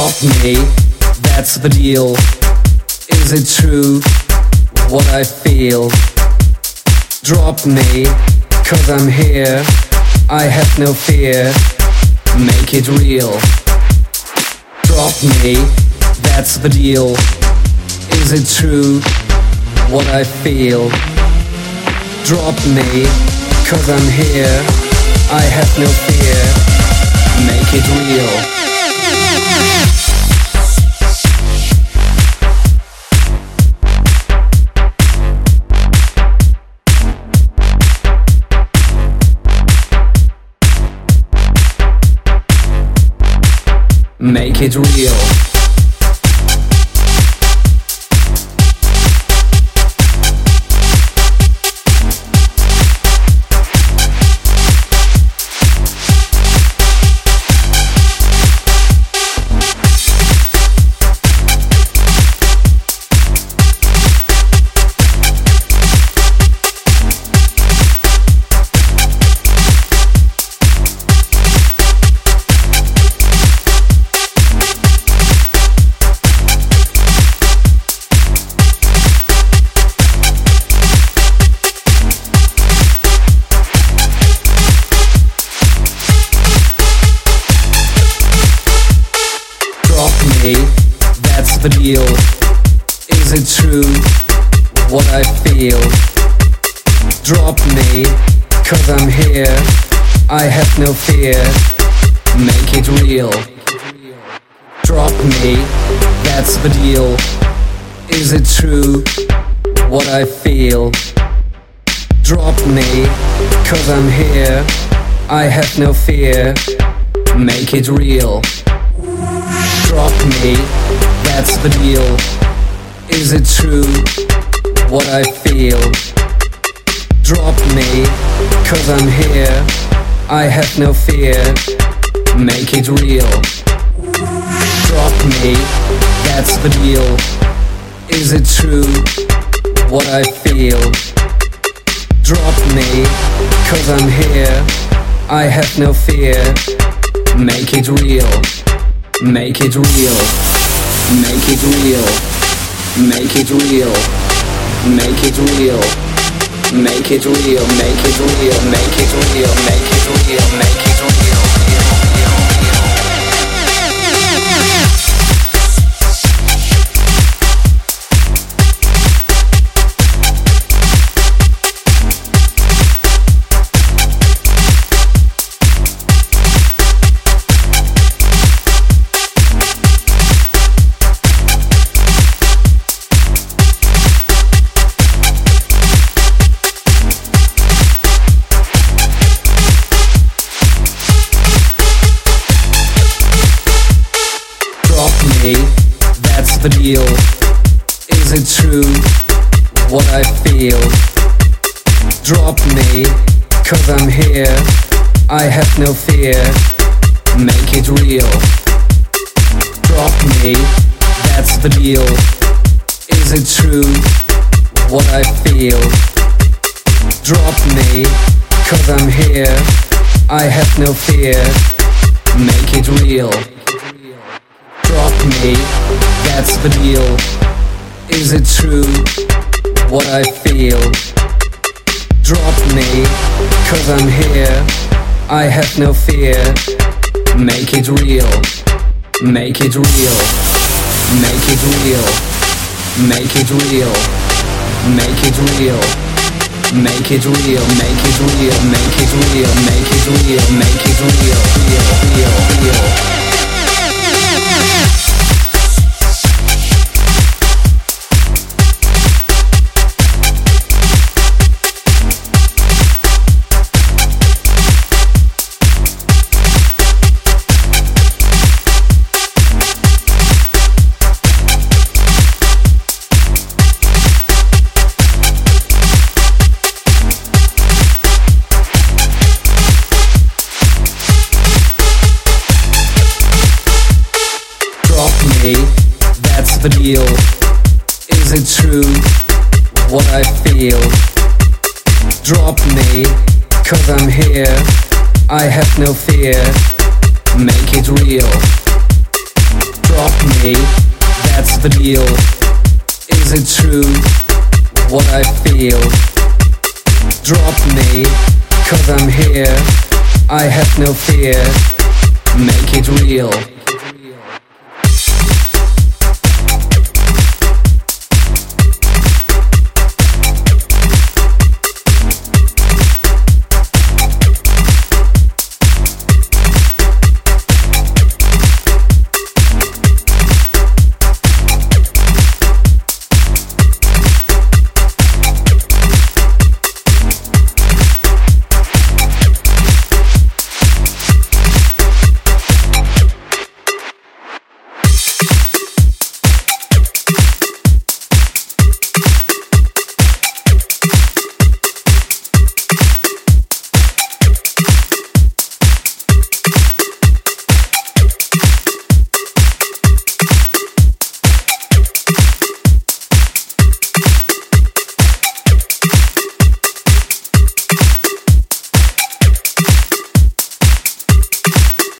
Drop me, that's the deal. Is it true what I feel? Drop me, cause I'm here. I have no fear. Make it real. Drop me, that's the deal. Is it true what I feel? Drop me, cause I'm here. I have no fear. Make it real. Make it real. The deal? Is it true what I feel? Drop me, cause I'm here. I have no fear. Make it real. Drop me, that's the deal. Is it true what I feel? Drop me, cause I'm here. I have no fear. Make it real. Drop me that's the deal. Is it true what I feel? Drop me, cause I'm here. I have no fear. Make it real. Drop me, that's the deal. Is it true what I feel? Drop me, cause I'm here. I have no fear. Make it real. Make it real. Make it real. Make it real. Make it real. Make it real. Make it real. Make it real. Make it real. Make it real. The deal? Is it true what I feel? Drop me, cause I'm here. I have no fear. Make it real. Drop me, that's the deal. Is it true what I feel? Drop me, cause I'm here. I have no fear. Make it real. Drop me, that's the deal. Is it true what I feel? Drop me, cause I'm here. I have no fear. Make it real. Make it real. Make it real. Make it real. Make it real. Make it real, make it real, make it real, make it real, make it real, real, real, real. The deal? Is it true what I feel? Drop me, cause I'm here. I have no fear. Make it real. Drop me, that's the deal. Is it true what I feel? Drop me, cause I'm here. I have no fear. Make it real.